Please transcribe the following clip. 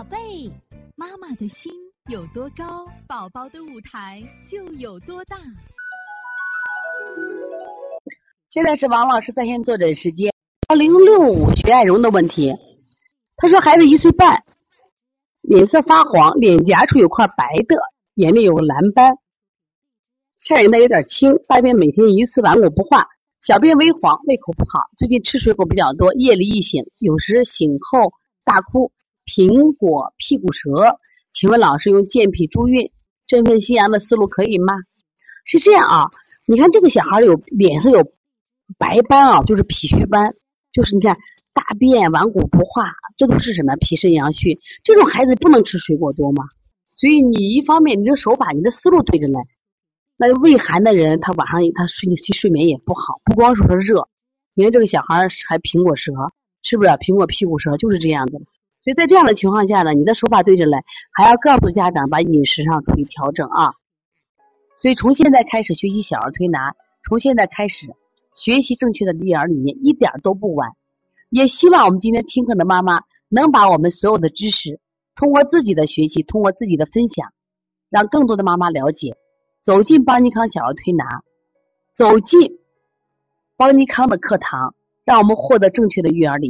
宝贝，妈妈的心有多高，宝宝的舞台就有多大。现在是王老师在线坐诊时间，幺零六五徐爱荣的问题。他说孩子一岁半，脸色发黄，脸颊处有块白的，眼里有个蓝斑，下眼袋有点青，大便每天一次，顽固不化，小便微黄，胃口不好。最近吃水果比较多，夜里易醒，有时醒后大哭。苹果屁股舌，请问老师用健脾助运、振奋心阳的思路可以吗？是这样啊，你看这个小孩有脸上有白斑啊，就是脾虚斑，就是你看大便顽固不化，这都是什么脾肾阳虚？这种孩子不能吃水果多吗？所以你一方面你的手把你的思路对着来，那胃寒的人他晚上他睡睡眠也不好，不光是说热，你看这个小孩还苹果舌，是不是苹果屁股舌就是这样的？所以在这样的情况下呢，你的手法对着来，还要告诉家长把饮食上注意调整啊。所以从现在开始学习小儿推拿，从现在开始学习正确的育儿理念，一点都不晚。也希望我们今天听课的妈妈能把我们所有的知识，通过自己的学习，通过自己的分享，让更多的妈妈了解，走进邦尼康小儿推拿，走进邦尼康的课堂，让我们获得正确的育儿理。